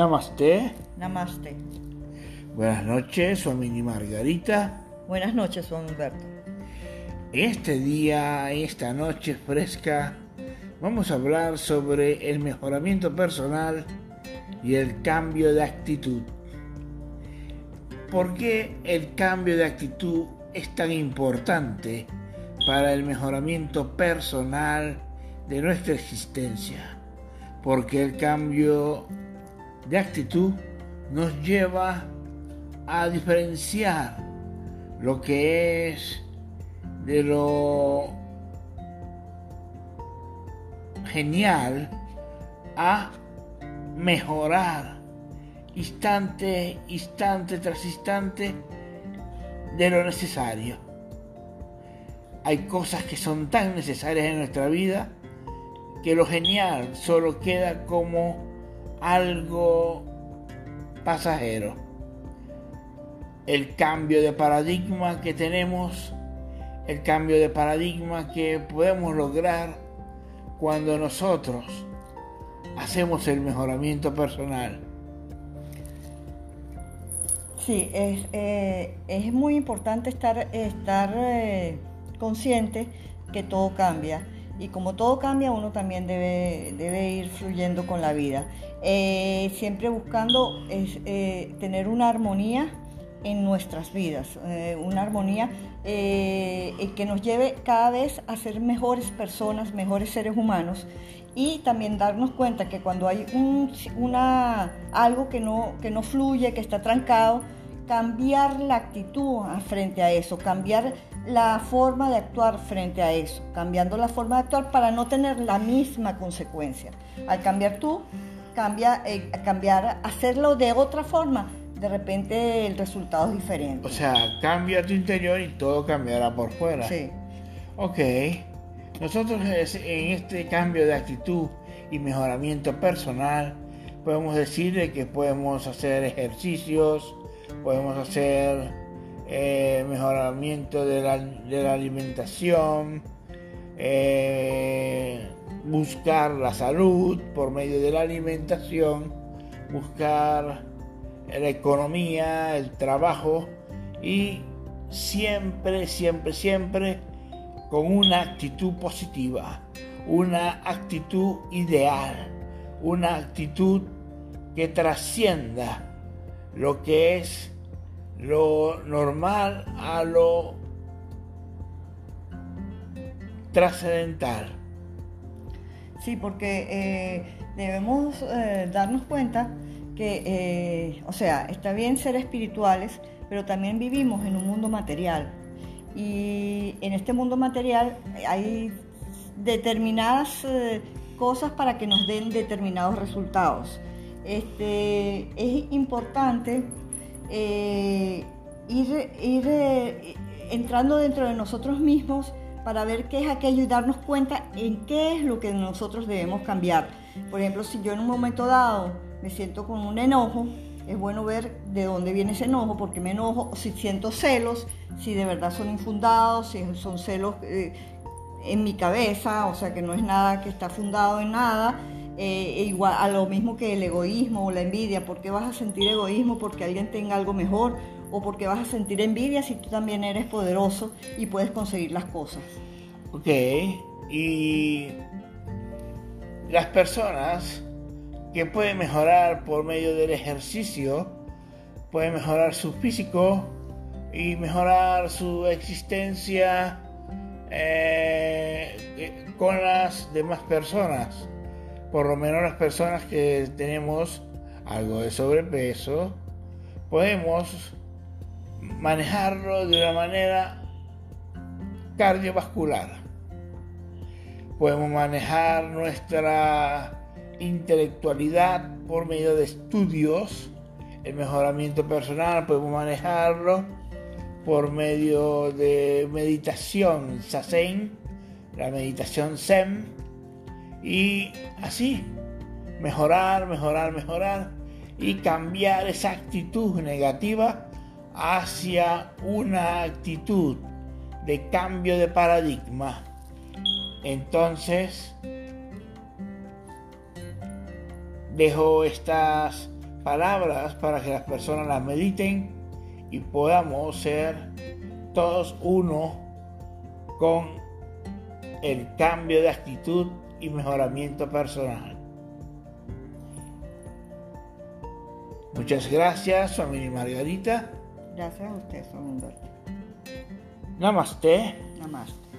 Namaste. Namaste. Buenas noches, soy Mini Margarita. Buenas noches, Juan Humberto. Este día, esta noche fresca, vamos a hablar sobre el mejoramiento personal y el cambio de actitud. ¿Por qué el cambio de actitud es tan importante para el mejoramiento personal de nuestra existencia? Porque el cambio de actitud nos lleva a diferenciar lo que es de lo genial a mejorar instante, instante tras instante de lo necesario. Hay cosas que son tan necesarias en nuestra vida que lo genial solo queda como algo pasajero. El cambio de paradigma que tenemos, el cambio de paradigma que podemos lograr cuando nosotros hacemos el mejoramiento personal. Sí, es, eh, es muy importante estar, estar eh, consciente que todo cambia y como todo cambia uno también debe, debe ir fluyendo con la vida. Eh, siempre buscando tener una armonía en nuestras vidas, una armonía que nos lleve cada vez a ser mejores personas, mejores seres humanos y también darnos cuenta que cuando hay un, una, algo que no, que no fluye, que está trancado, cambiar la actitud frente a eso, cambiar la forma de actuar frente a eso, cambiando la forma de actuar para no tener la misma consecuencia. Al cambiar tú, cambia, eh, cambiar, hacerlo de otra forma, de repente el resultado es diferente. O sea, cambia tu interior y todo cambiará por fuera. Sí. Ok. Nosotros en este cambio de actitud y mejoramiento personal podemos decir que podemos hacer ejercicios, podemos hacer eh, mejoramiento de la, alimentación, eh, buscar la salud por medio de la alimentación, buscar la economía, el trabajo y siempre, siempre, siempre con una actitud positiva, una actitud ideal, una actitud que trascienda lo que es lo normal a lo trascendental. Sí, porque eh, debemos eh, darnos cuenta que, eh, o sea, está bien ser espirituales, pero también vivimos en un mundo material y en este mundo material hay determinadas cosas para que nos den determinados resultados. Este, es importante eh, ir, eh, entrando dentro de nosotros mismos para ver qué es aquello y darnos cuenta en qué es lo que nosotros debemos cambiar. Por ejemplo, si yo en un momento dado me siento con un enojo, es bueno ver de dónde viene ese enojo, porque me enojo, si siento celos, si de verdad son infundados, si son celos eh, en mi cabeza, o sea que no es nada que está fundado en nada. Eh, igual a lo mismo que el egoísmo o la envidia, ¿por qué vas a sentir egoísmo porque alguien tenga algo mejor? ¿O porque vas a sentir envidia si tú también eres poderoso y puedes conseguir las cosas? Ok, y las personas que puede mejorar por medio del ejercicio, puede mejorar su físico y mejorar su existencia eh, con las demás personas. Por lo menos las personas que tenemos algo de sobrepeso, podemos manejarlo de una manera cardiovascular. Podemos manejar nuestra intelectualidad por medio de estudios, el mejoramiento personal podemos manejarlo por medio de meditación Sasen, la meditación Zen y así mejorar, mejorar, mejorar y cambiar esa actitud negativa hacia una actitud de cambio de paradigma. Entonces, dejo estas palabras para que las personas las mediten y podamos ser todos uno con el cambio de actitud y mejoramiento personal. Muchas gracias, familia Margarita. Gracias a usted, Son Humberto. Namaste. Namaste.